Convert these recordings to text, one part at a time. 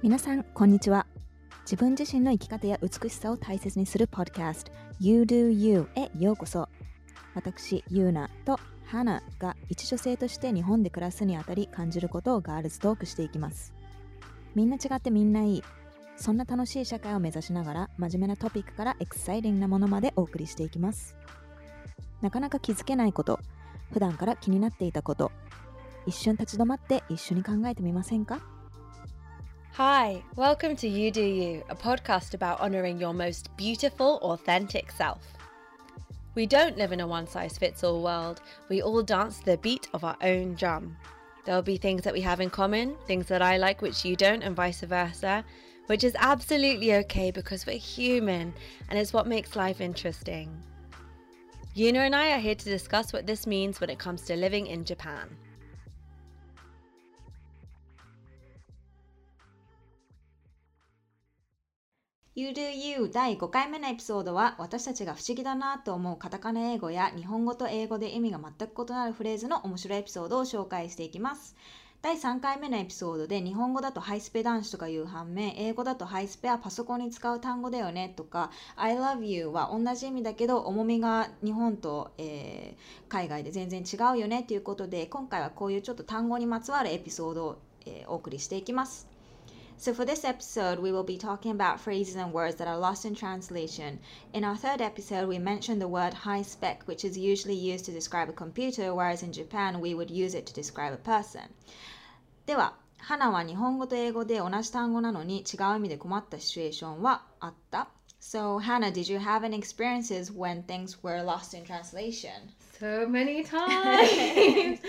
皆さんこんにちは。自分自身の生き方や美しさを大切にするポッドキャスト You Do You へようこそ。私ユーナとハナが一女性として日本で暮らすにあたり感じることをガールズトークしていきます。みんな違ってみんないい。そんな楽しい社会を目指しながら真面目なトピックからエクサイティングなものまでお送りしていきます。なかなか気づけないこと普段から気になっていたこと一瞬立ち止まって一緒に考えてみませんか？Hi, welcome to You Do You, a podcast about honoring your most beautiful, authentic self. We don't live in a one size fits all world, we all dance to the beat of our own drum. There'll be things that we have in common, things that I like which you don't, and vice versa, which is absolutely okay because we're human and it's what makes life interesting. Yuna and I are here to discuss what this means when it comes to living in Japan. You Do You 第5回目のエピソードは私たちが不思議だなと思うカタカナ英語や日本語と英語で意味が全く異なるフレーズの面白いエピソードを紹介していきます。第3回目のエピソードで日本語だとハイスペ男子とかいう反面英語だとハイスペはパソコンに使う単語だよねとか I love you は同じ意味だけど重みが日本と、えー海外で全然違うよねということで今回はこういうちょっと単語にまつわるエピソードを、えーお送りしていきます。So, for this episode, we will be talking about phrases and words that are lost in translation. In our third episode, we mentioned the word high spec, which is usually used to describe a computer, whereas in Japan, we would use it to describe a person. では、花は日本語と英語で同じ単語なのに違う意味で困ったシチュエーションはあった So, Hannah, did you have any experiences when things were lost in translation? So many times.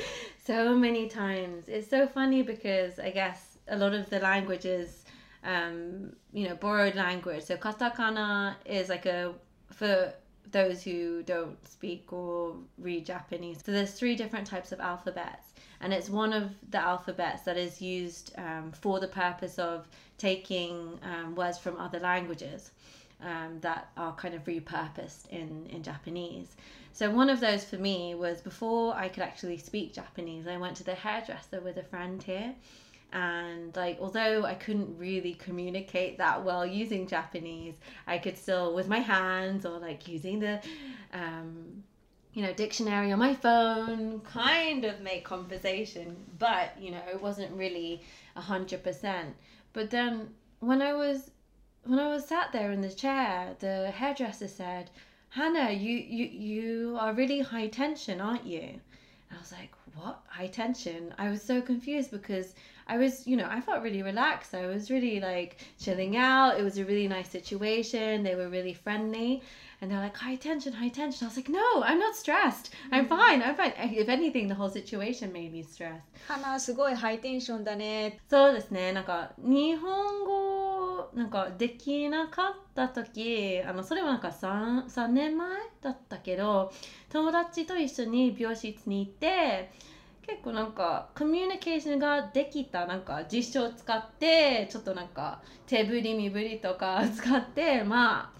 so many times. It's so funny because I guess a lot of the languages, um, you know, borrowed language. So katakana is like a for those who don't speak or read Japanese. So there's three different types of alphabets, and it's one of the alphabets that is used um, for the purpose of taking um, words from other languages um, that are kind of repurposed in, in Japanese. So one of those for me was before I could actually speak Japanese, I went to the hairdresser with a friend here. And like although I couldn't really communicate that well using Japanese, I could still with my hands or like using the um, you know, dictionary on my phone, kind of make conversation, but you know, it wasn't really a hundred percent. But then when I was when I was sat there in the chair, the hairdresser said, Hannah, you you you are really high tension, aren't you? And I was like, what? High tension? I was so confused because I was, you know, I felt really relaxed. I was really like chilling out. It was a really nice situation. They were really friendly. And they're like, high tension, high tension. I was like, no, I'm not stressed. I'm fine. I'm fine. If anything, the whole situation made me stressed. 花すごいハイテンションだね。そうですねなんか日本語 なんかできなかった時あのそれはなんか 3, 3年前だったけど友達と一緒に病室に行って結構なんかコミュニケーションができたなんか実証を使ってちょっとなんか手振り身振りとか使ってまあ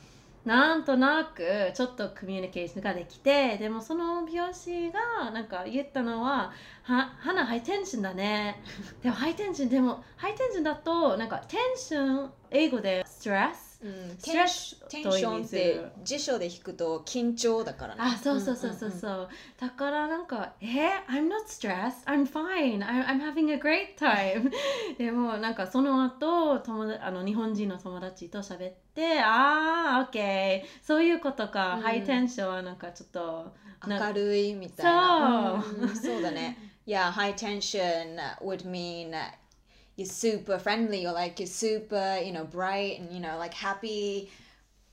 なんとなくちょっとコミュニケーションができてでもその美容師がなんか言ったのは「は花ハイテンションだね」でもハイテンションでもハイテンションだとなんかテンション英語でストレスうん、テンションって辞書で引くと緊張だからね。あそうそうそうそう。そう、だからなんか「え？I'm not stressed. I'm fine. I'm, I'm having a great time 」でもなんかその後友達あの日本人の友達と喋って「ああ OK そういうことか、うん。ハイテンションはなんかちょっとな明るいみたいな。そう。うんそうだね。Yeah, high tension would mean you're super friendly or like you're super, you know, bright and you know, like happy.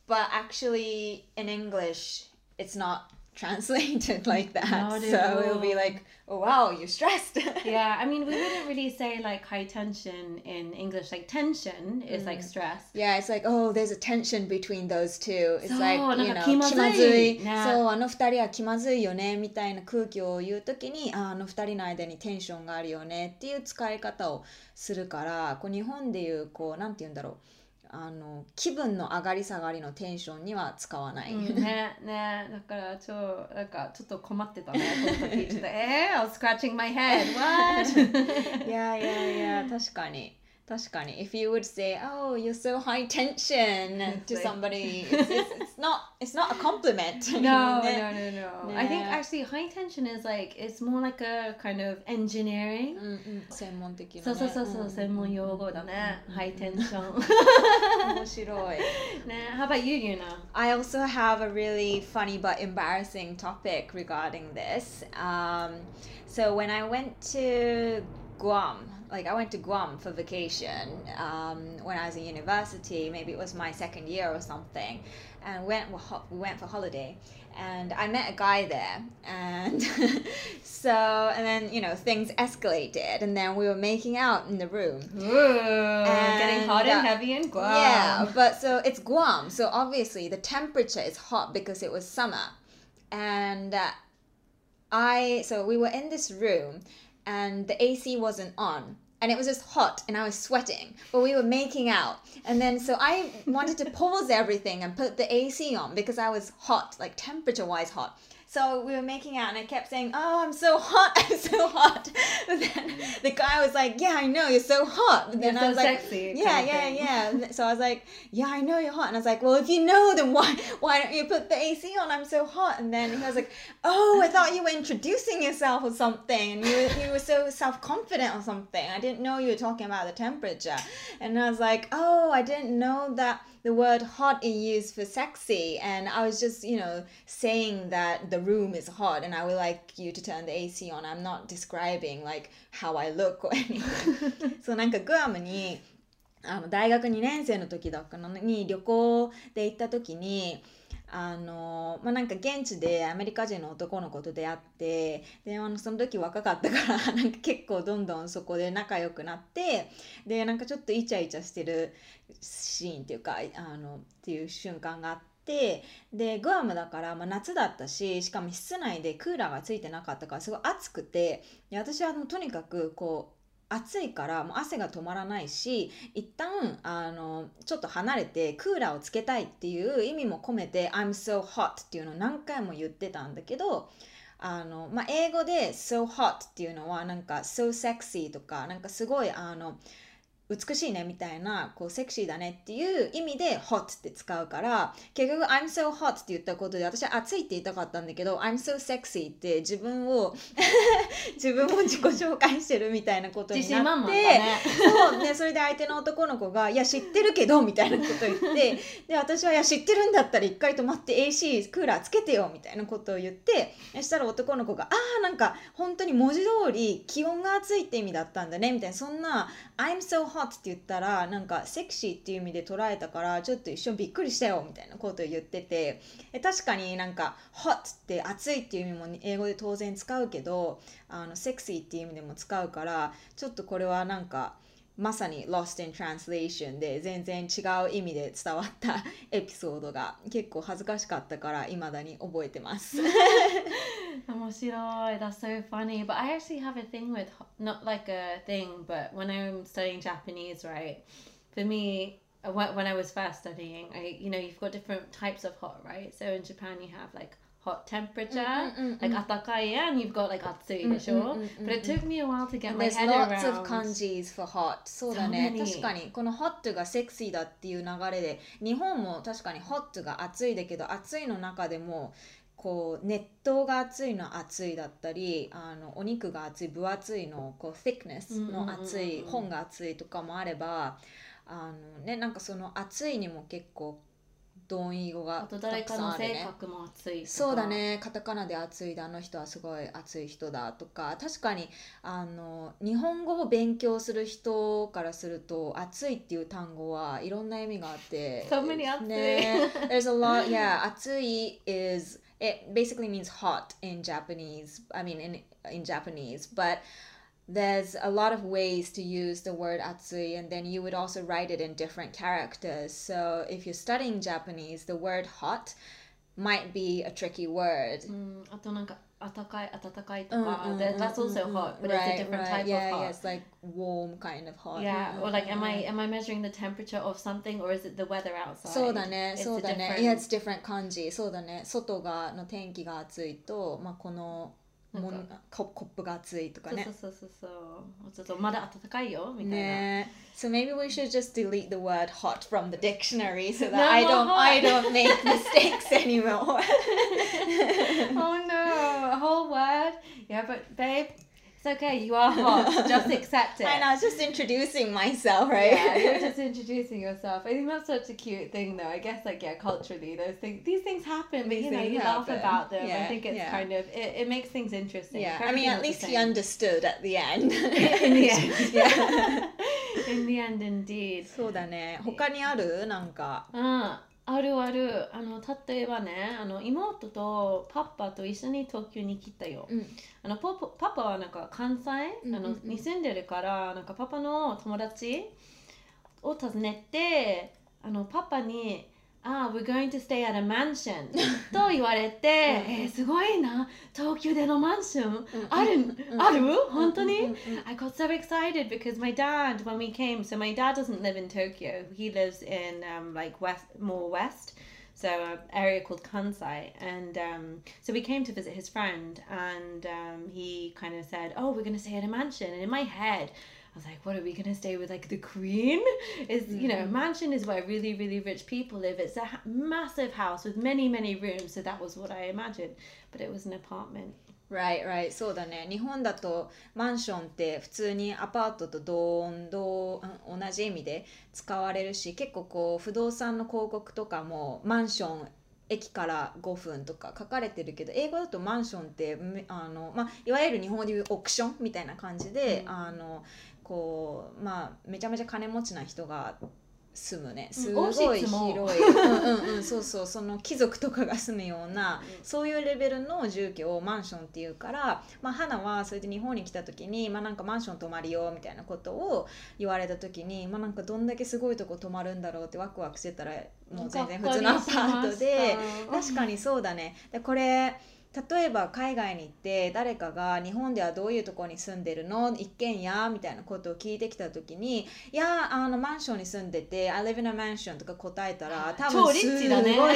But actually, in English, it's not translated like that. Not so it'll be like, oh wow, you're stressed. yeah I mean we wouldn't really say like high tension in English like tension is like stress Yeah, it's like, oh, there's a tension between those two. It's like, you か know, 気まずいそう、あの二人は気まずいよね、みたいな空気を言うときに、ああの二人の間にテンションがあるよねっていう使い方をするから、こう日本でいう、こう、なんて言うんだろう。あの気分の上がり下がりのテンションには使わない。うんねね。だから超なんかちょっと困ってたねこの時ちょっと。えー、I was scratching my head. What? いやいやいや確かに確かに if you would say oh you're so high tension to like- somebody it's, it's, it's not it's not a compliment No,ね no, no, no. I think Yeah. actually high tension is like it's more like a kind of engineering. うんうん専門的な、ね、そうそうそうそう、ん専門用語だね。ハイテンション。面白いね、How about you, Yuna? I also have a really funny but embarrassing topic regarding this. Um, so when I went to Guam, like I went to Guam for vacation um, when I was in university. Maybe it was my second year or something, and went we went for holiday. And I met a guy there, and so and then you know things escalated, and then we were making out in the room. Ooh, getting hot and uh, heavy and Guam. Yeah, but so it's Guam, so obviously the temperature is hot because it was summer. And uh, I, so we were in this room and the AC wasn't on. And it was just hot and I was sweating, but we were making out. And then so I wanted to pause everything and put the AC on because I was hot, like temperature wise hot. So we were making out and I kept saying, Oh, I'm so hot, I'm so hot. But then the guy was like, Yeah, I know, you're so hot. But then You're I so was like, sexy, Yeah, yeah, yeah. So I was like, Yeah, I know you're hot. And I was like, Well, if you know, then why why don't you put the AC on? I'm so hot. And then he was like, Oh, I thought you were introducing yourself or something. And you were, you were so self confident or something. I didn't know you were talking about the temperature. And I was like, Oh, I didn't know that the word hot is used for sexy. And I was just, you know, saying that the room is hot and I would like you to turn the AC on. I'm not describing like how I look or anything. そうなんかグアムにあの大学2年生の時だったのに旅行で行った時に あのまあなんか現地でアメリカ人の男の子と出会ってであのその時若かったから なんか結構どんどんそこで仲良くなってでなんかちょっとイチャイチャしてるシーンっていうかあのっていう瞬間があってでグアムだから、まあ、夏だったししかも室内でクーラーがついてなかったからすごい暑くてで私はもうとにかくこう暑いからもう汗が止まらないし一旦あのちょっと離れてクーラーをつけたいっていう意味も込めて「I'm so hot」っていうのを何回も言ってたんだけどあの、まあ、英語で「so hot」っていうのはなんか「so sexy」とかなんかすごいあの美しいねみたいなこうセクシーだねっていう意味で hot って使うから結局 I'm so hot って言ったことで私は暑いって言いたかったんだけど I'm so sexy って自分を 自分を自己紹介してるみたいなことになってね。そうでそれで相手の男の子が「いや知ってるけど」みたいなこと言ってで私は「いや知ってるんだったら一回止まって AC クーラーつけてよ」みたいなことを言ってそしたら男の子が「ああなんか本当に文字通り気温が暑いって意味だったんだね」みたいなそんな「I'm so hot」って言ったらなんかセクシーっていう意味で捉えたからちょっと一瞬びっくりしたよみたいなことを言っててえ確かになんか「hot」って暑いっていう意味も英語で当然使うけどあのセクシーっていう意味でも使うからちょっとこれはなんかまさに Lost in Translation で全然違う意味で伝わったエピソードが結構恥ずかしかったから未だに覚えてます。面白い That's so funny. But I actually have a thing with ho- not like a thing, but when I'm studying Japanese, right? For me, uh, when when I was first studying, I you know you've got different types of hot, right? So in Japan you have like hot temperature, Mm, mm, mm, like mm. atakai, and you've got like atsui, Mm, sure. mm, mm, But it mm, took me a while to get my there's head lots around. of kanjis for hot そうだね So many. 確かにこの hot がセクシーだっていう流れで日本も確かに hot が暑いだけど暑いの中でもこう熱湯が熱いの熱いだったりあのお肉が熱い分厚いのこう thickness の熱い本が熱いとかもあればあのねなんかその熱いにも結構同意語がたくさんあるね。性格も熱いそうだね。カタカナで熱いであの人はすごい熱い人だとか。確かにあの日本語を勉強する人からすると熱いっていう単語はいろんな意味があって。So many 熱い。ね。There's a lot yeah 熱い is it basically means hot in Japanese I mean in in Japanese but there's a lot of ways to use the word atsui and then you would also write it in different characters so if you're studying japanese the word hot might be a tricky word うんあとなんか暖かい暖かいと Mm, か mm, that- mm, that's also mm, hot mm. but it's a different type yeah, of hot yeah it's like warm kind of hot Yeah, Mm, or like, mm, am I mm. am I measuring the temperature of something, or is it the weather outside? そうだね It's そう a だね different- Yeah it's different 感じそうだね外がの天気が暑いと、まあ、この もんなんか ココップが熱いとかねそうそうそうそうそうそうまだ暖かいよみたいな。ね So maybe we should just delete the word hot from the dictionary so that No I more don't hot. I don't make mistakes anymore. oh no, a whole word. Yeah, but babe, it's okay. You are hot. Just accept it. I know, I was just introducing myself, right? Yeah, you're just introducing yourself. I think that's such a cute thing, though. I guess, like, yeah, culturally, those things, these things happen, but These you know, things you laugh happen. about them. I Yeah, think it's yeah. kind of it, it makes things interesting. Yeah, If I mean, everything at was the least he same. understood at the end. In the end, yeah. In the end, indeed. そうだね。他にあるなんか。あ あるある。あの例えばねあの妹とパパと一緒に東京に来たよ、うん。あのポポパパはなんか関西、うんうんうん。あのに住んでるからなんかパパの友達を訪ねてあのパパに「あ、we're going to stay at a mansion」と言われて「えーすごいな東京でのマンションある、ある本当に、うんうんうん I got so excited because my dad, when we came, so my dad doesn't live in Tokyo. He lives in um, like west, more west, so an area called Kansai. And um, so we came to visit his friend, and um, he kind of said, "Oh, we're gonna stay at a mansion." And in my head, I was like, "What are we gonna stay with? Like the queen? Is you know, mansion is where really, really rich people live. It's a ha- massive house with many, many rooms. So that was what I imagined, but it was an apartment." Right, right. そうだね。日本だとマンションって普通にアパートと同同うん同じ意味で使われるし、結構こう不動産の広告とかもマンション駅から5分とか書かれてるけど英語だとマンションってめあの、まあ、いわゆる日本でいうオークションみたいな感じで、うんあのこうまあめちゃめちゃ金持ちな人が住むね。うんすごい広い、うんうん。うん、そうそう。その貴族とかが住むような、うんそういうレベルの住居をマンションっていうから、まあ、花はそれで日本に来た時に、まあ、なんかマンション泊まるよみたいなことを言われた時に、まあ、なんかどんだけすごいとこ泊まるんだろうってワクワクしてたらもう全然普通のアパートで。確かにそうだね。でこれ例えば海外に行って誰かが日本ではどういうところに住んでるの？一軒家みたいなことを聞いてきた時にいやあのマンションに住んでて I live in a mansion とか答えたら多分すごい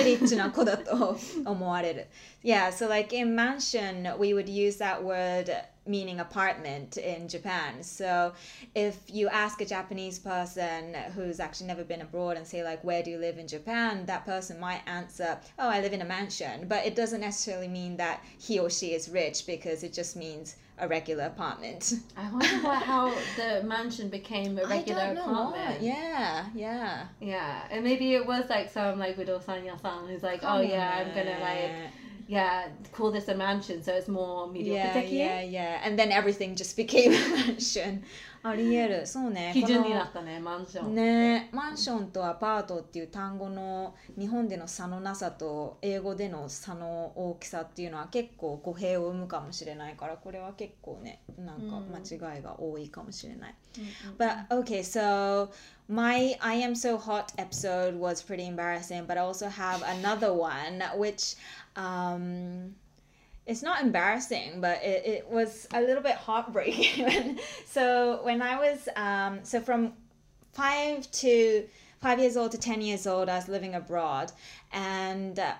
リッチな子だと思われる。Yeah so like in mansion we would use that word meaning apartment in Japan. So if you ask a Japanese person who's actually never been abroad and say like where do you live in Japan? that person might answer oh I live in a mansion. But it doesn't necessarily mean that he or she is rich because it just means a regular apartment. I wonder what, how the mansion became a regular I don't know apartment. yeah yeah. Yeah, and maybe it was like some like Widow-san Yasan who's like, oh yeah, I'm gonna like, yeah, call this a mansion so it's more yeah mediocre yeah yeah and then everything just became a mansion ありえるそうね基準になったね、マンション。ねマンションとアパートっていう単語の日本での差のなさと英語での差の大きさっていうのは結構語弊を生むかもしれないからこれは結構ねなんか間違いが多いかもしれない。But okay, so my I am so hot episode was pretty embarrassing, but I also have another one which um it's not embarrassing, but it, it was a little bit heartbreaking. so when I was um so from five to five years old to 10 years old, I was living abroad and uh,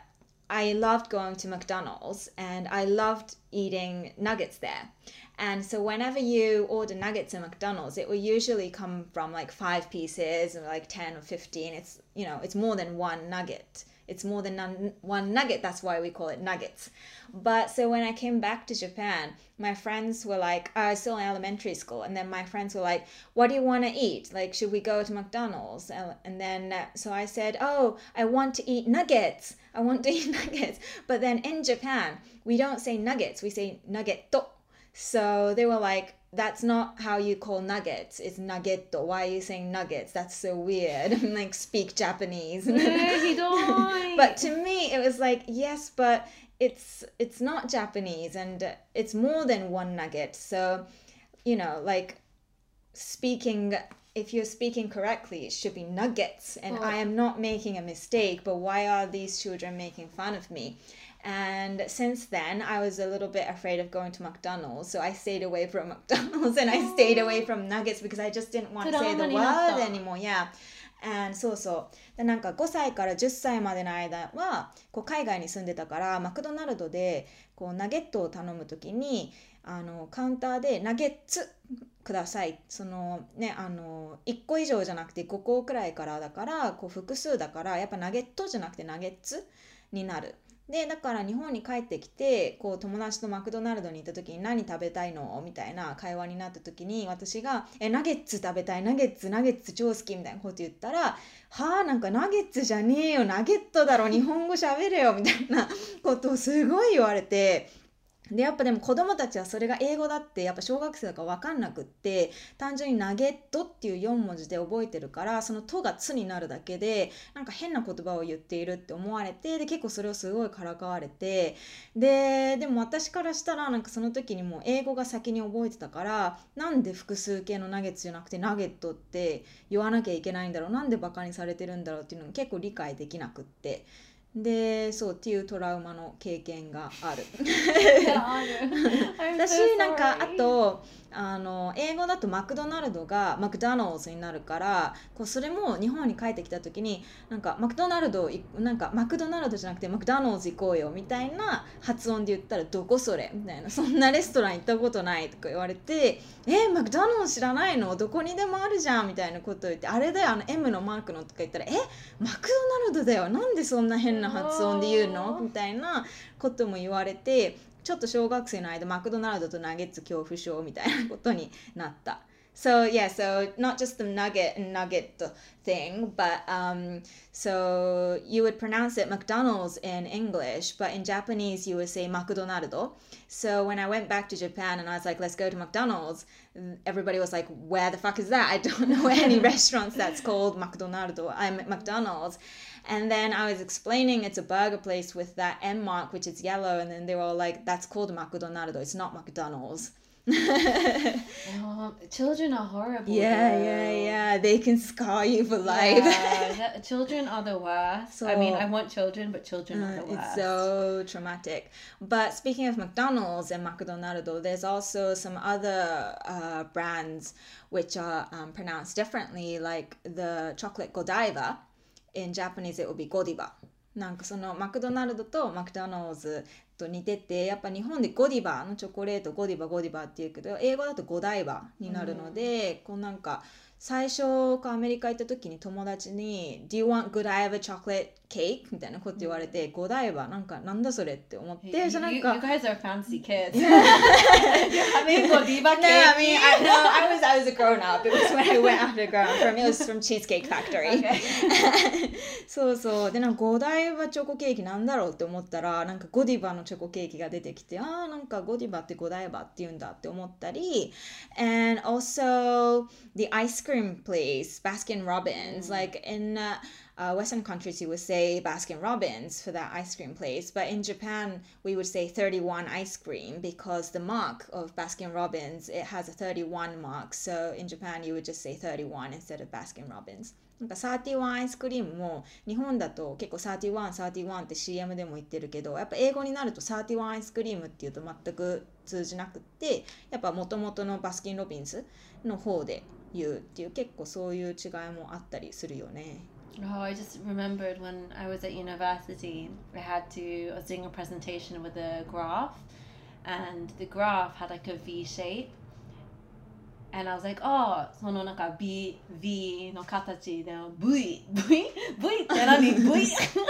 I loved going to McDonald's and I loved eating nuggets there. And so whenever you order nuggets at McDonald's, it will usually come from like five pieces or like 10 or 15. It's, you know, it's more than one nugget. It's more than one nugget. That's why we call it nuggets. But so when I came back to Japan, my friends were like, I was still in elementary school. And then my friends were like, What do you want to eat? Like, should we go to McDonald's? And, and then uh, so I said, Oh, I want to eat nuggets. I want to eat nuggets. But then in Japan, we don't say nuggets, we say nuggetto. So they were like, that's not how you call nuggets. It's nuggetto. Why are you saying nuggets? That's so weird. like speak Japanese. but to me, it was like yes, but it's it's not Japanese, and it's more than one nugget. So, you know, like speaking. If you're speaking correctly, it should be nuggets, and oh. I am not making a mistake. But why are these children making fun of me? And since then, I was a little bit afraid of going to McDonald's. So I stayed away from McDonald's and I stayed away from nuggets because I just didn't want to say the word anymore. Yeah. And そうそうでなんか5歳から10歳までの間はこう海外に住んでたからマクドナルドでこうナゲットを頼む時にあのカウンターでナゲッツくださいそのねあの1個以上じゃなくて5個くらいからだからこう複数だからやっぱナゲットじゃなくてナゲッツになるでだから日本に帰ってきてこう友達とマクドナルドに行った時に何食べたいの？みたいな会話になった時に私が「えナゲッツ食べたいナゲッツナゲッツ超好き」みたいなこと言ったら「はあなんかナゲッツじゃねえよ。ナゲットだろ。日本語喋れよ」みたいなことをすごい言われて。でやっぱでも子供たちはそれが英語だってやっぱ小学生だから分かんなくって単純に「ナゲット」っていう4文字で覚えてるからその「と」が「つ」になるだけでなんか変な言葉を言っているって思われてで結構それをすごいからかわれてででも私からしたらなんかその時にもう英語が先に覚えてたからなんで複数形のナゲットじゃなくてナゲットって言わなきゃいけないんだろうなんでバカにされてるんだろうっていうのも結構理解できなくって。でそうっていうトラウマの経験がある。私 なんかあとあの英語だとマクドナルドがマクドナルドになるからこうそれも日本に帰ってきた時になんかマクドナルドなんかマクドナルドじゃなくてマクドナルド行こうよみたいな発音で言ったらどこそれ？みたいなそんなレストラン行ったことないとか言われてえマクドナルド知らないの？どこにでもあるじゃん？みたいなことを言ってあれだよあの M のマークのとか言ったらえマクドナルドだよ。なんでそんな変な発音で言うの？みたいなことも言われてちょっと小学生の間マクドナルドとナゲッツ恐怖症みたいなことになった。So yeah, so not just the nugget and nugget thing, but um, so you would pronounce it McDonald's in English, but in Japanese you would say McDonaldo. So when I went back to Japan and I was like, let's go to McDonald's, everybody was like, where the fuck is that? I don't know any restaurants that's called McDonaldo. I'm McDonald's. and then I was explaining it's a burger place with that M mark, which is yellow. And then they were all like, that's called McDonald's. It's not McDonald's. oh, children are horrible. Yeah, though. yeah, yeah. They can scar you for life. Yeah, children are the worst. So, I mean, I want children, but children uh, are the worst. It's so traumatic. But speaking of McDonald's and McDonaldo, there's also some other uh, brands which are um, pronounced differently, like the chocolate Godiva in Japanese it would be ゴディバなんかそのマクドナルドとマクドナルドと似ててやっぱ日本でゴディバのチョコレートゴディバゴディバっていうけど英語だとゴダイバになるので、うん、こうなんか最初かアメリカ行った時に友達に「Do you want Godiva chocolate cake?」みたいなこと言われて、ゴダイバなんかなんだそれって思って、じゃなんか You guys are fancy kids You're having Godiva cake? No, I mean I, no, I was I was a grown up It was when I went after grown up from It was from Cheesecake Factory、そうそうでなんかゴダイバチョコケーキなんだろうって思ったらなんかゴディバのチョコケーキが出てきてああなんかゴディバってゴダイバって言うんだって思ったり And also the ice cream cream place, Baskin Robbins. Mm. Like in uh, uh, Western countries, you would say Baskin Robbins for that ice cream place, but in Japan, we would say 31 ice cream because the mark of Baskin Robbins it has a 31 mark. So in Japan, you would just say 31 instead of Baskin Robbins. なんか31アイスクリームも日本だと結構31、31 31って CM でも言ってるけどやっぱ英語になると31アイスクリームっていうと全く通じなくってやっぱもともとのバスキン・ロビンスの方で言うっていう結構そういう違いもあったりするよね。Oh, I just remembered when I was at university, I had to, I was doing a presentation with a graph, and the graph had like a V shape. And I was like, oh, そのなんか B、V の形で V、V、V って何 ?V?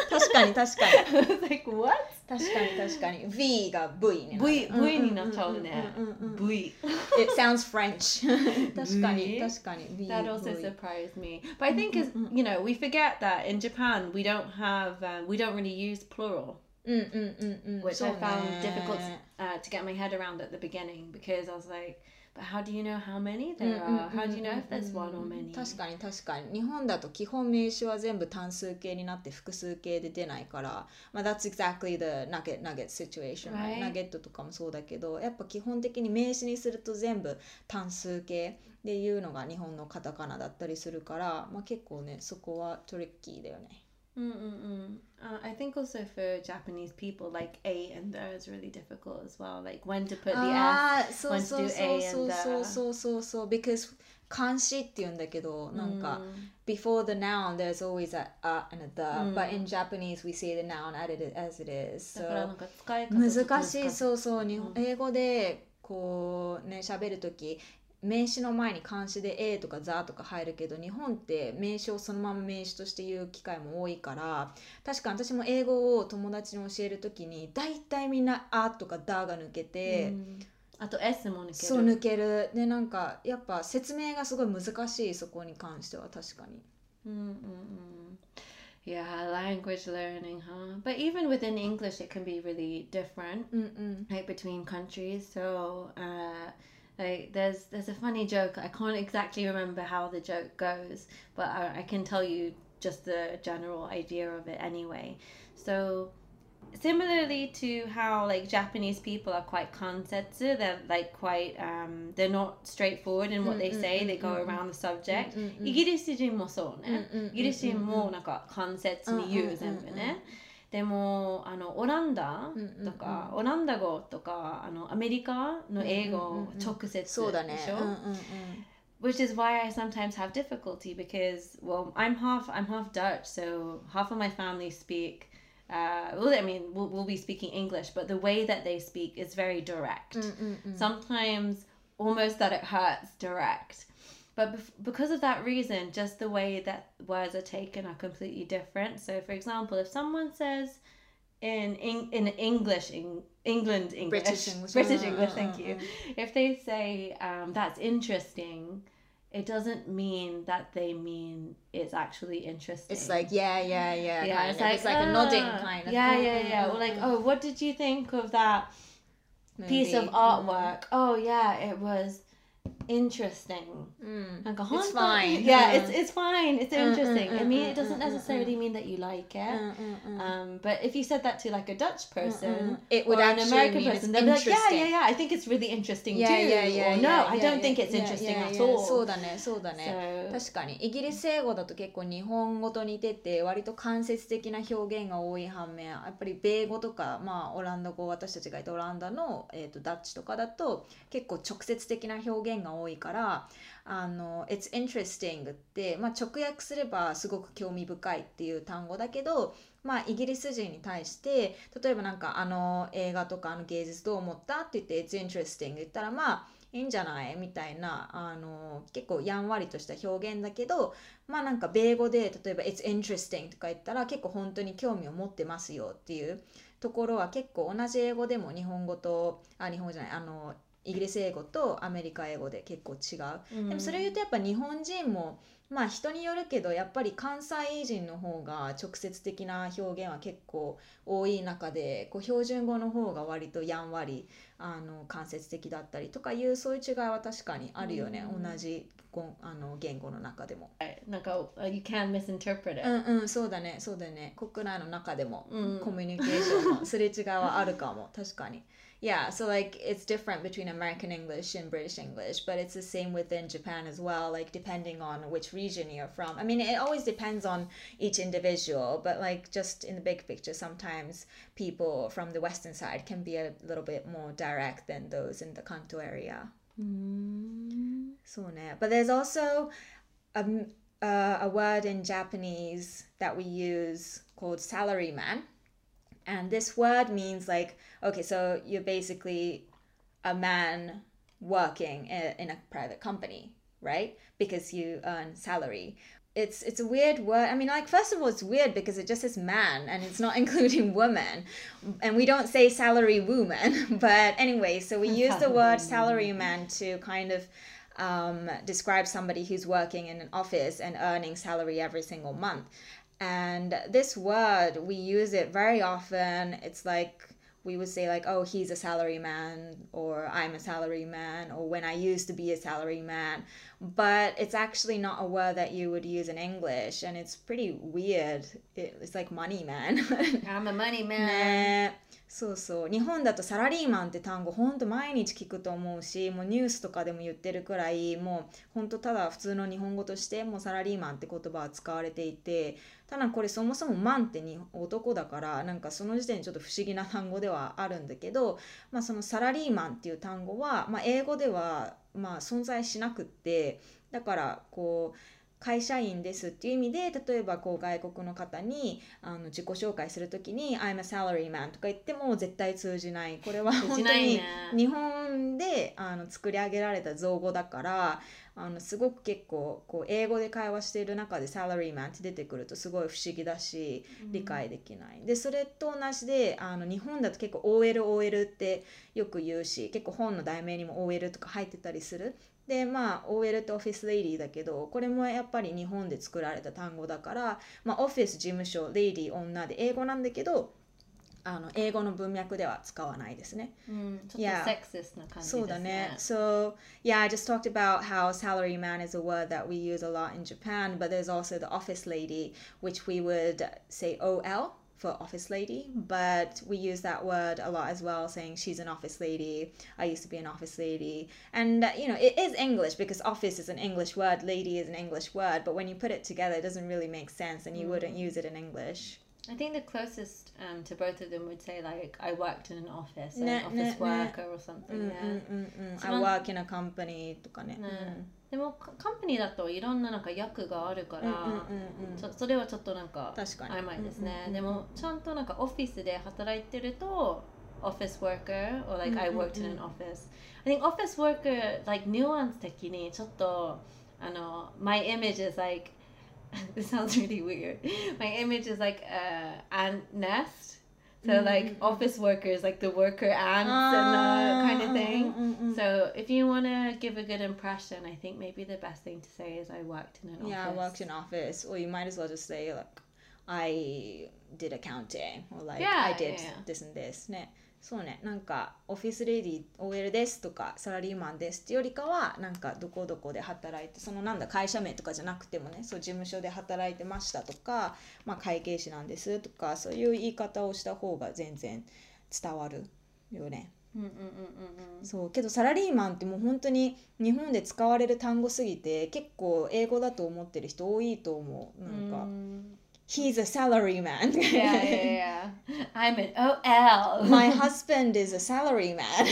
確かに確かに。I was like, what? 確かに確かに V が V になる V, v になっちゃうね V It sounds French 確かに確かに v, That also v. surprised me But I think is you know we forget that in Japan we don't have um, we don't really use plural which I found difficult uh, to get my head around at the beginning because I was like But how do you know how many? There are? How do you know if there's one or many? 確かに確かに日本だと基本名詞は全部単数形になって複数形で出ないから、まあ、That's exactly the nugget nugget situation、right? ナゲットとかもそうだけどやっぱ基本的に名詞にすると全部単数形で言うのが日本のカタカナだったりするから、まあ、結構ねそこはトリッキーだよね。Mm-mm-mm. Uh, I think also for Japanese people, like A and the is really difficult as well. Like when to put the ah, S, when to do A and the. そうそうそうそう because 漢詞って言うんだけど、なんか、before the noun there's always a, a and a the、but in Japanese we say the noun as it is. So だからなんか使い方難しいそうそう、日本英語で こうね喋る時 名詞の前に漢詞で「A」とか「ザ」とか入るけど日本って名詞をそのまま名詞として言う機会も多いから確か私も英語を友達に教える時に大体みんな「あ」とか「だ」が抜けて。あと S も抜けるそう抜けるでなんかやっぱ説明がすごい難しいそこに関しては確かにうんうんうん Yeah, language learning, huh? But even within English, it can be really different, うんうん、like between countries. So, uh, like there's there's a funny joke. I can't exactly remember how the joke goes, but I, I can tell you just the general idea of it anyway. So, similarly to how like Japanese people are quite kansetsu, they're like quite um, they're not straightforward in what they say. They go around the subject. うんうんイギリス人もそうね。うんうんうんうんイギリス人もなんか関節に言う全部ね。 でもあのオランダとか、オランダ語とかあのアメリカの英語を直接でしょ、そうだねうんうんうん Which is why I sometimes have difficulty because well I'm half I'm half Dutch so half of my family speak uh, well I mean we'll, we'll be speaking English but the way that they speak is very direct うんうんうん sometimes almost that it hurts direct. But bef- because of that reason, just the way that words are taken are completely different. So, for example, if someone says in in, in English, in England English, British English. British English, thank uh, you. uh. If they say um, that's interesting, it doesn't mean that they mean it's actually interesting. It's like yeah yeah yeah yeah, it's like, it's like a nodding "Ah." kind of Yeah, yeah, yeah. Or like, mm. oh, what did you think of that piece of Movie. artwork. Oh yeah, it was interesting. うんなんか It's. Yeah, Mm. it's it's fine. It's Mm, mm, interesting. I mm, mean, mm, it doesn't mm, mm, necessarily mean that you like う it. Um, but if you said that to like a Dutch person It or would an actually American person, it's they'd be like, yeah, yeah, yeah. I think it's really interesting Yeah, too. yeah, yeah, or no, yeah, I yeah, don't think yeah, it's yeah, interesting yeah, at yeah. all. そうだねそうだね So 確かにイギリス英語だと結構日本語と似てて割と間接的な表現が多い反面やっぱり米語とか、まあ、オランダ語私たちがいたオランダの、えー、とダッチとかだと結構直接的な表現が多い多いからあの「It's interesting」って、まあ、直訳すればすごく興味深いっていう単語だけどまあ、イギリス人に対して例えばなんかあの映画とかあの芸術どう思ったって言って「It's interesting」言ったらまあいいんじゃないみたいなあの結構やんわりとした表現だけどまあなんか米語で例えば「It's interesting」とか言ったら結構本当に興味を持ってますよっていうところは結構同じ英語でも日本語とあ日本語じゃないあのイギリス英語とアメリカ英語で結構違う。でもそれを言うとやっぱ日本人もまあ人によるけどやっぱり関西人の方が直接的な表現は結構多い中でこう標準語の方が割とやんわりあの間接的だったりとかいうそういう違いは確かにあるよね、うん同じごあの言語の中でも。なんか uh, you can misinterpret it. うんうんそうだねそうだよね国内の中でもうんコミュニケーションのすれ違いはあるかも確かに。Yeah, so like it's different between American English and British English, but it's the same within Japan as well, like depending on which region you're from. I mean, it always depends on each individual, but like just in the big picture, sometimes people from the western side can be a little bit more direct than those in the Kanto area. Mm. So, but there's also a, a word in Japanese that we use called salaryman and this word means like, okay, so you're basically a man working in, a private company, right? Because you earn salary. It's it's a weird word. I mean, like first of all, it's weird because it just says man and it's not including woman, and we don't say salary woman. But anyway, so we use the word salary man to kind of um, describe somebody who's working in an office and earning salary every single month. And this word, we use it very often. It's like we would say like, oh, he's a salary man, or I'm a salary man, or when I used to be a salary man. But it's actually not a word that you would use in English, and it's pretty weird. It, it's like money man. I'm a money man. ねそうそう。日本だとサラリーマンって単語ほんと毎日聞くと思うしもうニュースとかでも言ってるくらいもうほんとただ普通の日本語としてもうサラリーマンって言葉は使われていてただこれそもそもマンってに男だからなんかその時点でちょっと不思議な単語ではあるんだけど、まあ、そのサラリーマンっていう単語は、まあ、英語ではまあ存在しなくってだからこう会社員ですっていう意味で例えばこう外国の方にあの自己紹介するときに「I'm a salaryman」とか言っても絶対通じない。これは本当にね。日本本であの作り上げられた造語だからあのすごく結構こう英語で会話している中でサラリーマンって出てくるとすごい不思議だし理解できない。でそれと同じであの日本だと結構 OLOL ってよく言うし結構本の題名にも OL とか入ってたりする。でまあ OL ってオフィスレイディーだけどこれもやっぱり日本で作られた単語だから、まあ、オフィス事務所レイディー女で英語なんだけどあの英語の文脈では使わないですね。うん、ちょっ Yeah. とセクシスな感じですね。そうだね。So, yeah, I just talked about how salaryman is a word that we use a lot in Japan, but there's also the office lady, which we would say OL for office lady, but we use that word a lot as well, saying she's an office lady. I used to be an office lady. And, uh, you know, it is English because office is an English word, lady is an English word, but when you put it together, it doesn't really make sense and you wouldn't use it in English. I think the closest um, to both of them would say like I worked in an office, an office worker or something. yeah. うんうん。一 I 番 work in a company とかね。ねでもカカンパニーだといろんななんか役があるから、うんうんうんうんそそれはちょっとなんか確かに曖昧ですね、でもちゃんとなんかオフィスで働いてると office worker or like I worked in an office I think office worker like nuance 的にちょっとあの my image is like this sounds really weird. My image is like a ant nest. So mm. like office workers like the worker ants and the ah, kind of thing. Mm, mm, so if you want to give a good impression, I think maybe the best thing to say is I worked in an office. Yeah, I worked in office, or you might as well just say like I did accounting, or like Yeah, I did yeah, yeah. this and this. ね。そうね、なんかオフィスレディ OL ですとかサラリーマンですってよりかはなんかどこどこで働いてそのなんだ会社名とかじゃなくてもねそう事務所で働いてましたとか、まあ、会計士なんですとかそういう言い方をした方が全然伝わるよね。Mm, mm, mm, mm, mm. そうけどサラリーマンってもう本当に日本で使われる単語すぎて結構英語だと思ってる人多いと思うなんか、Mm. He's a salary man Yeah, yeah, yeah. I'm an OL. My husband is a salary man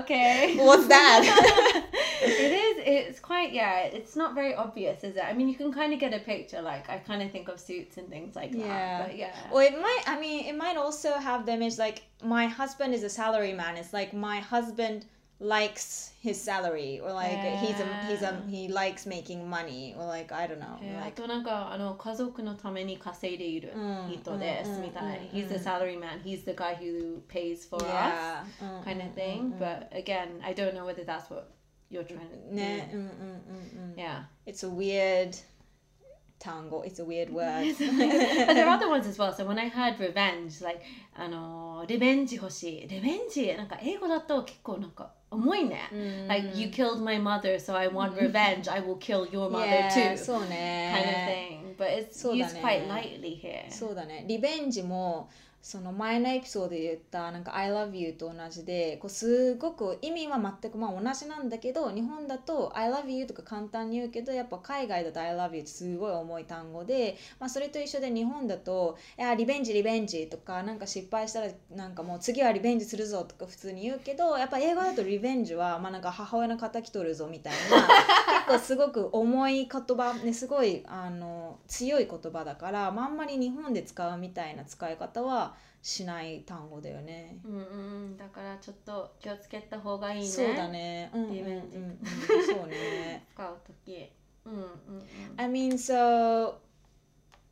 okay. What's that? it is. It's quite. Yeah. It's not very obvious, is it? I mean, you can kind of get a picture. Like I kind of think of suits and things like Yeah. that. But yeah. Well, it might. I mean, it might also have the image like my husband is a salary man. It's like my husband likes his salary, or like he's a he's a he likes making money, or like I don't know, えーあ like となんかあの家族のために稼いでいる人ですみたい。He's the salary man. He's the guy who pays for us. yeah, うん kind of thing. But again, I don't know whether that's what you're trying to. ね、うんうんうんうん。 Yeah. It's a weird tango. It's a weird word. but there are other ones as well. So when I heard revenge, like あのリベンジ欲しい。リベンジなんか英語だと結構なんか 重いね。Like you killed my mother, so I want revenge. I will kill your mother Yeah, too. そう Kind of ね。 thing. But it's そうだ used ね。 quite lightly here. そうだね。リベンジも その前のエピソードで言ったなんか I love you と同じでこうすごく意味は全くまあ同じなんだけど日本だと I love you とか簡単に言うけどやっぱ海外だと I love you ってすごい重い単語で、まあ、それと一緒で日本だといやリベンジリベンジとかなんか失敗したらなんかもう次はリベンジするぞとか普通に言うけどやっぱ英語だとリベンジはまあなんか母親の敵取るぞみたいな 結構すごく重い言葉ねすごいあの強い言葉だから、まあ、あんまり日本で使うみたいな使い方はしない単語だよね。うんうん、だからちょっと気をつけた方がいいね。そうだね。うんうんうんリベンジうん、そうね。使うとき。うんうんうん。 I mean, so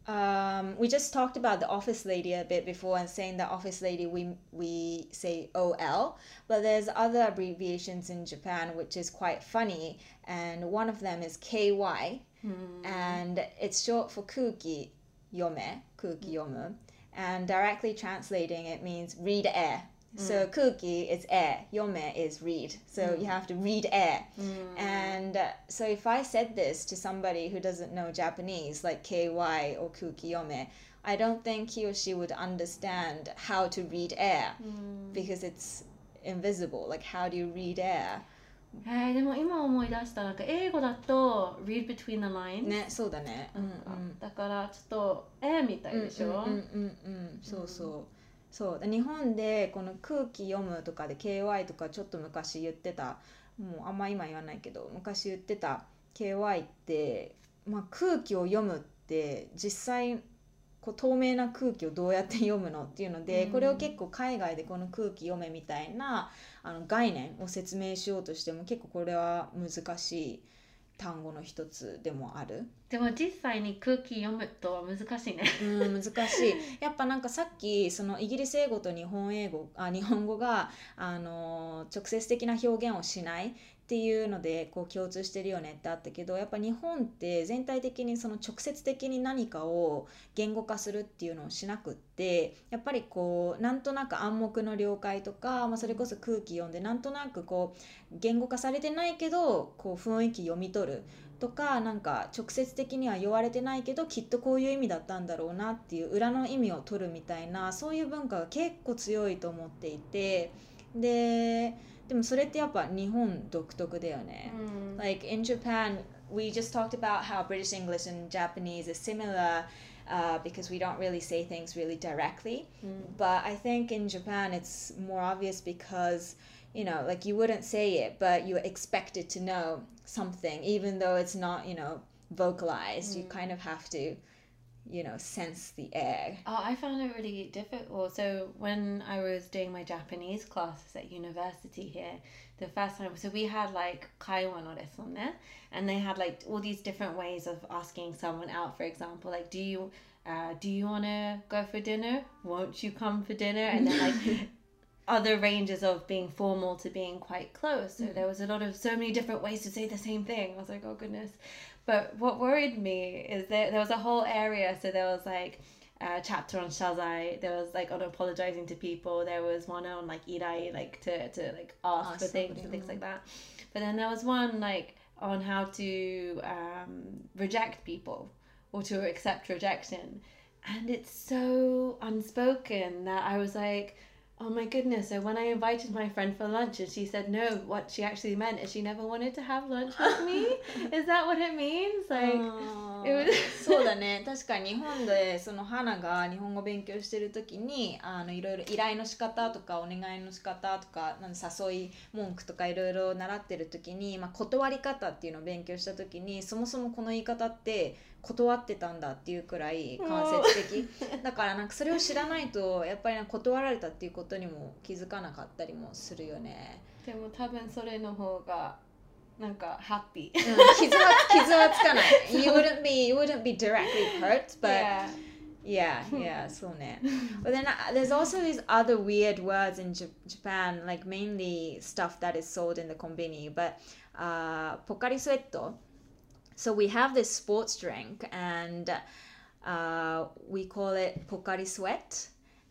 um, we just talked about the office lady a bit before and saying that office lady we we say OL, but there's other abbreviations in Japan which is quite funny, and one of them is KY, and it's short for kuki yome, kuki yomu, and directly translating it means read air. So mm. kuki is air, yome is read. So mm. you have to read air. Mm. And uh, so if I said this to somebody who doesn't know Japanese, like KY or kuki yome, I don't think he or she would understand how to read air because it's invisible. Like, how do you read air? えー、でも今思い出したなんか英語だと read between the lines、ね、そうだね。うんうん。だからちょっとえーみたいでしょ、うんうんうんうん。そうそう。そう。日本でこの空気読むとかで KY とかちょっと昔言ってた。もうあんま今言わないけど昔言ってた。KY って、まあ、空気を読むって実際こう透明な空気をどうやって読むのっていうので、うんこれを結構海外でこの空気読めみたいなあの概念を説明しようとしても結構これは難しい単語の一つでもある。でも実際に空気読むと難しいね。うん、難しいやっぱなんかさっきそのイギリス英語と日本英語あ日本語があの直接的な表現をしないっていうのでこう共通してるよねってあったけどやっぱ日本って全体的にその直接的に何かを言語化するっていうのをしなくってやっぱりこうなんとなく暗黙の了解とか、まあ、それこそ空気読んでなんとなくこう言語化されてないけどこう雰囲気読み取るとかなんか直接的には言われてないけどきっとこういう意味だったんだろうなっていう裏の意味を取るみたいなそういう文化が結構強いと思っていてででもそれってやっぱ日本独特だよね。うん Like in Japan, we just talked about how British English and Japanese is similar uh, because we don't really say things really directly. うん But I think in Japan it's more obvious because you know, like you wouldn't say it, but you're expected to know something, even though it's not, you know, vocalized. You Mm. kind of have to, you know, sense the air. Oh, I found it really difficult. So when I was doing my Japanese classes at university here, the first time, so we had like kaiwa no and they had like all these different ways of asking someone out. For example, like, do you, uh, do you want to go for dinner? Won't you come for dinner? And then like other ranges of being formal to being quite close. So there was a lot of so many different ways to say the same thing. I was like, oh goodness. But what worried me is that there was a whole area. So there was like a chapter on shazai. There was like on apologizing to people. There was one on like irai, like to, to like ask Ask for things and things like that. But then there was one like on how to um, reject people or to accept rejection. And it's so unspoken that I was like, oh my goodness. So when I invited my friend for lunch and she said no, what she actually meant is she never wanted to have lunch with me. is that what it means? Like, あ it ー was そうだね確かに日本でその花が日本語勉強してる時にあのいろいろ依頼の仕方とかお願いの仕方とかなん誘い文句とかいろいろ習ってる時に、まあ、断り方っていうのを勉強した時にそもそもこの言い方って断ってたんだっていうくらい間接的だからなんかそれを知らないとやっぱり断られたっていうことにも気づかなかったりもするよね。でも多分それの方がなんかハッピー。うん傷は傷はつかない。You wouldn't be you wouldn't be directly hurt, but yeah. Yeah, yeah, so ne. But then uh, there's also these other weird words in J- Japan, like mainly stuff that is sold in the konbini. But uh, Pocari Suetto. So we have this sports drink, and uh, we call it Pocari Sweat.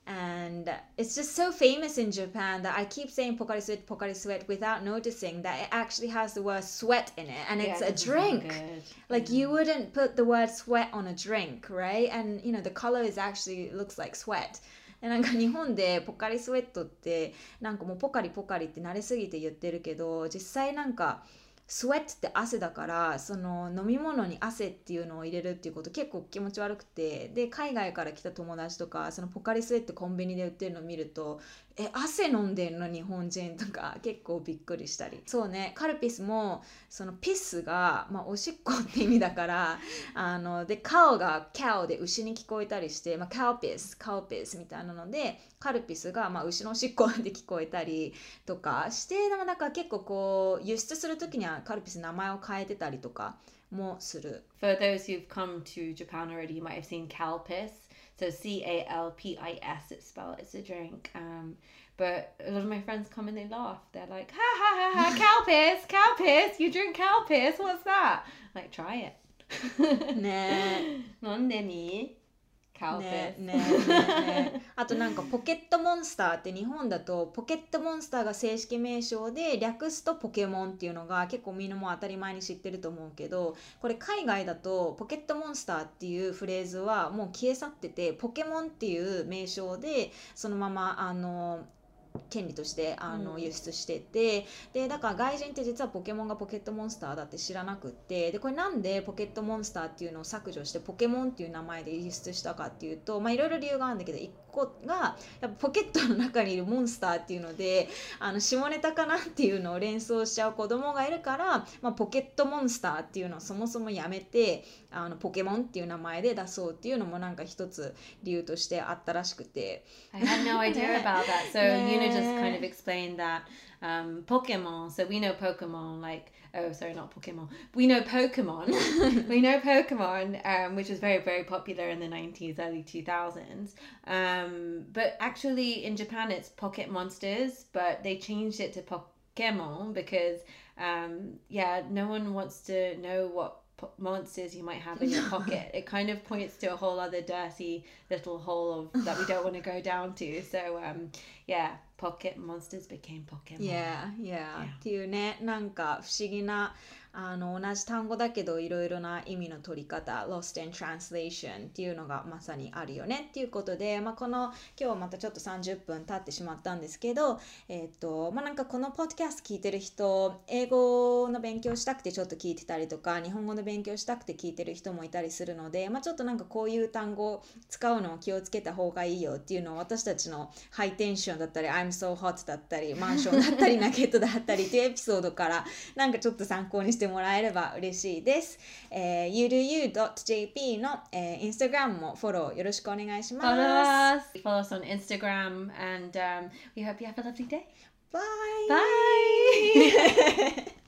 And it's just so famous in Japan that I keep saying Pocari Sweat, Pocari Sweat without noticing that it actually has the word sweat in it, and it's Yeah, a this is so drink. good. Like Yeah. you wouldn't put the word sweat on a drink, right? And you know the color is actually looks like sweat. でなんか日本でポカリスウェットってなんかもうポカリポカリって慣れすぎて言ってるけど実際なんか スウェットって汗だからその飲み物に汗っていうのを入れるっていうこと結構気持ち悪くて。で海外から来た友達とかそのポカリスエットコンビニで売ってるのを見るとえ汗飲んでんの日本人とか結構びっくりしたりそうねカルピスもそのピスが、まあ、おしっこって意味だからあのでカオがキャオで牛に聞こえたりして、まあ、カオピスカオピスみたいなのでカルピスが、まあ、牛のおしっこで聞こえたりとかしてなんかなんか結構こう輸出する時にはカルピス名前を変えてたりとかもする For those who've come to Japan already, you might have seen Calpis. So C A L P I S, it's spelled. It's a drink. Um, but a lot of my friends come and they laugh. They're like, ha ha ha ha, cow piss, cow piss. You drink cow piss. What's that? I'm like, try it. 네. ねねね あとなんかポケットモンスターって日本だとポケットモンスターが正式名称で略すとポケモンっていうのが結構みんなも当たり前に知ってると思うけどこれ海外だとポケットモンスターっていうフレーズはもう消え去っててポケモンっていう名称でそのままあの権利としてあのうん。輸出してて、でだから外人って実はポケモンがポケットモンスターだって知らなくってでこれなんでポケットモンスターっていうのを削除してポケモンっていう名前で輸出したかっていうとまあいろいろ理由があるんだけど1子がやっぱポケットの中にいるモンスターっていうのであの下ネタかなっていうのを連想しちゃう子供がいるから、まあ、ポケットモンスターっていうのをそもそもやめてあのポケモンっていう名前で出そうっていうのもなんか一つ理由としてあったらしくて I had no idea about that. So Yuna just kind of explained that um, Pokemon. So we know Pokemon, like oh, sorry, not Pokemon. We know Pokemon. we know Pokemon, um, which was very very popular in the nineties, early two thousands. Um, but actually, in Japan, it's Pocket Monsters, but they changed it to Pokemon because um, yeah, no one wants to know what monsters you might have in your pocket. It kind of points to a whole other dirty little hole of that we don't want to go down to. So um, yeah, pocket monsters became Pokemon. Yeah, yeah. っていうねなんか不思議な あの同じ単語だけどいろいろな意味の取り方 Lost in Translation っていうのがまさにあるよねっていうことで、まあ、この今日はまたちょっと30分経ってしまったんですけどえっ、とまあなんかこのポッドキャスト聞いてる人英語の勉強したくてちょっと聞いてたりとか日本語の勉強したくて聞いてる人もいたりするので、まあ、ちょっとなんかこういう単語使うのを気をつけた方がいいよっていうのを私たちのハイテンションだったり I'm so hot だったりマンションだったりナゲットだったりっていうエピソードからなんかちょっと参考にしてしてもらえれば嬉しいです。えー、ゆるゆう .jp の、えー、インスタグラムもフォローよろしくお願いします。フォローフォローインスタグラム and、um, we hope